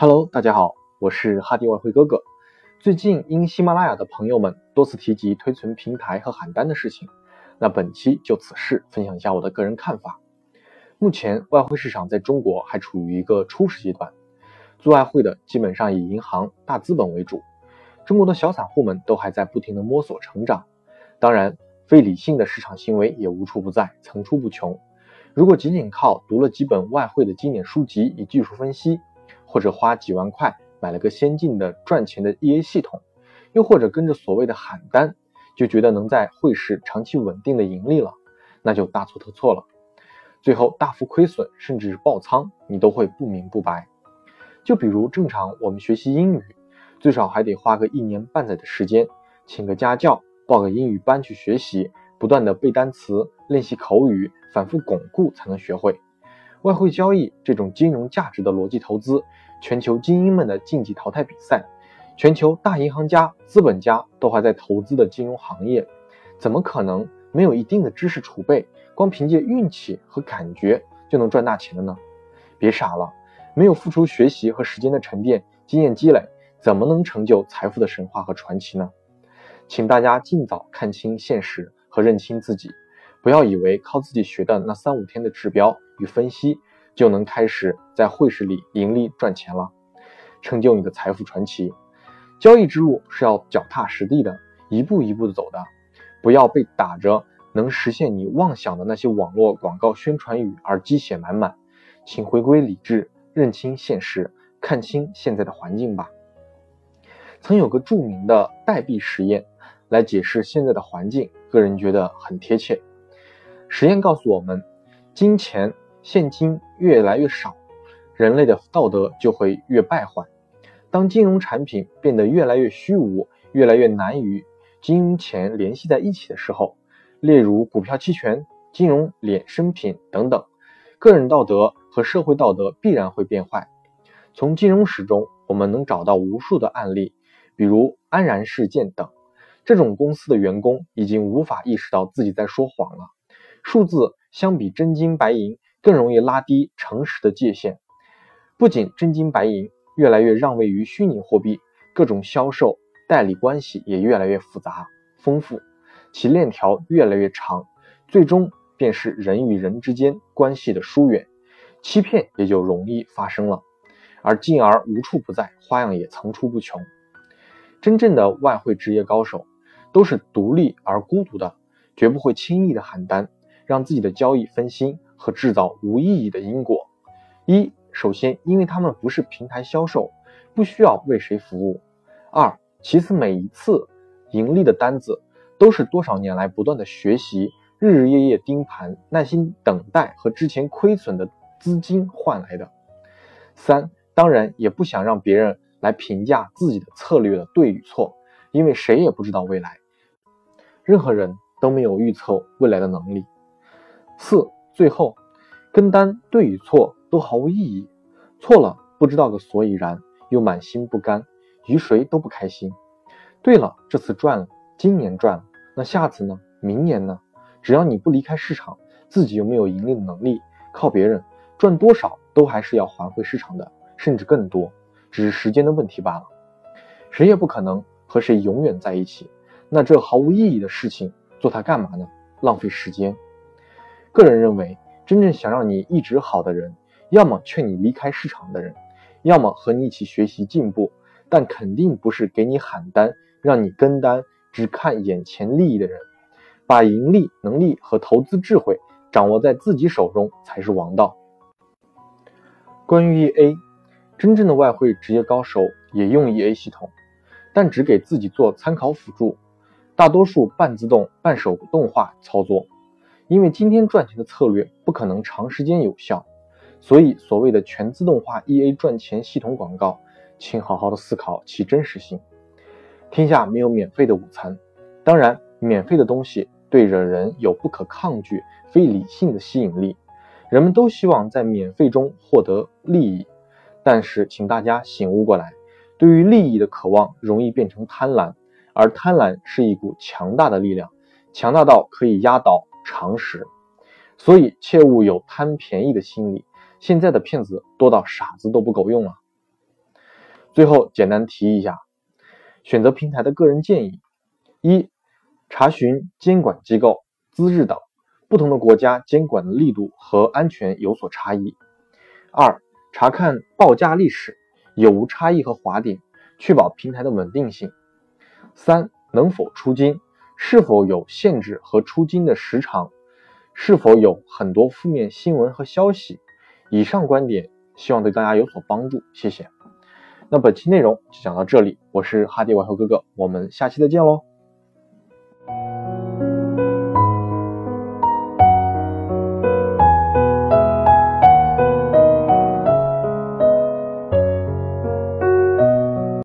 Hello，大家好，我是哈迪外汇哥哥。最近因喜马拉雅的朋友们多次提及推存平台和喊单的事情，那本期就此事分享一下我的个人看法。目前外汇市场在中国还处于一个初始阶段，做外汇的基本上以银行、大资本为主，中国的小散户们都还在不停的摸索成长。当然，非理性的市场行为也无处不在，层出不穷。如果仅仅靠读了几本外汇的经典书籍以技术分析，或者花几万块买了个先进的赚钱的 EA 系统，又或者跟着所谓的喊单，就觉得能在汇市长期稳定的盈利了，那就大错特错了。最后大幅亏损甚至是爆仓，你都会不明不白。就比如正常我们学习英语，最少还得花个一年半载的时间，请个家教，报个英语班去学习，不断的背单词，练习口语，反复巩固才能学会。外汇交易这种金融价值的逻辑投资，全球精英们的竞技淘汰比赛，全球大银行家、资本家都还在投资的金融行业，怎么可能没有一定的知识储备，光凭借运气和感觉就能赚大钱的呢？别傻了，没有付出学习和时间的沉淀、经验积累，怎么能成就财富的神话和传奇呢？请大家尽早看清现实和认清自己。不要以为靠自己学的那三五天的指标与分析就能开始在汇市里盈利赚钱了，成就你的财富传奇。交易之路是要脚踏实地的，一步一步的走的。不要被打着能实现你妄想的那些网络广告宣传语而鸡血满满。请回归理智，认清现实，看清现在的环境吧。曾有个著名的代币实验来解释现在的环境，个人觉得很贴切。实验告诉我们，金钱现金越来越少，人类的道德就会越败坏。当金融产品变得越来越虚无，越来越难与金钱联系在一起的时候，例如股票期权、金融衍生品等等，个人道德和社会道德必然会变坏。从金融史中，我们能找到无数的案例，比如安然事件等。这种公司的员工已经无法意识到自己在说谎了。数字相比真金白银更容易拉低诚实的界限。不仅真金白银越来越让位于虚拟货币，各种销售代理关系也越来越复杂丰富，其链条越来越长，最终便是人与人之间关系的疏远，欺骗也就容易发生了，而进而无处不在，花样也层出不穷。真正的外汇职业高手都是独立而孤独的，绝不会轻易的喊单。让自己的交易分心和制造无意义的因果。一，首先，因为他们不是平台销售，不需要为谁服务；二，其次，每一次盈利的单子都是多少年来不断的学习、日日夜夜盯盘、耐心等待和之前亏损的资金换来的。三，当然也不想让别人来评价自己的策略的对与错，因为谁也不知道未来，任何人都没有预测未来的能力。四，最后跟单对与错都毫无意义，错了不知道个所以然，又满心不甘，与谁都不开心。对了，这次赚了，今年赚了，那下次呢？明年呢？只要你不离开市场，自己又没有盈利的能力，靠别人赚多少都还是要还回市场的，甚至更多，只是时间的问题罢了。谁也不可能和谁永远在一起，那这毫无意义的事情做它干嘛呢？浪费时间。个人认为，真正想让你一直好的人，要么劝你离开市场的人，要么和你一起学习进步，但肯定不是给你喊单、让你跟单、只看眼前利益的人。把盈利能力和投资智慧掌握在自己手中才是王道。关于 EA，真正的外汇职业高手也用 EA 系统，但只给自己做参考辅助，大多数半自动、半手动化操作。因为今天赚钱的策略不可能长时间有效，所以所谓的全自动化 EA 赚钱系统广告，请好好的思考其真实性。天下没有免费的午餐，当然，免费的东西对惹人有不可抗拒、非理性的吸引力，人们都希望在免费中获得利益。但是，请大家醒悟过来，对于利益的渴望容易变成贪婪，而贪婪是一股强大的力量，强大到可以压倒。常识，所以切勿有贪便宜的心理。现在的骗子多到傻子都不够用了。最后简单提一下，选择平台的个人建议：一、查询监管机构资质等，不同的国家监管的力度和安全有所差异；二、查看报价历史有无差异和滑点，确保平台的稳定性；三、能否出金，是否有限制和出金的时长，是否有很多负面新闻和消息。以上观点希望对大家有所帮助，谢谢。那本期内容就讲到这里，我是哈迪外汇哥哥，我们下期再见喽。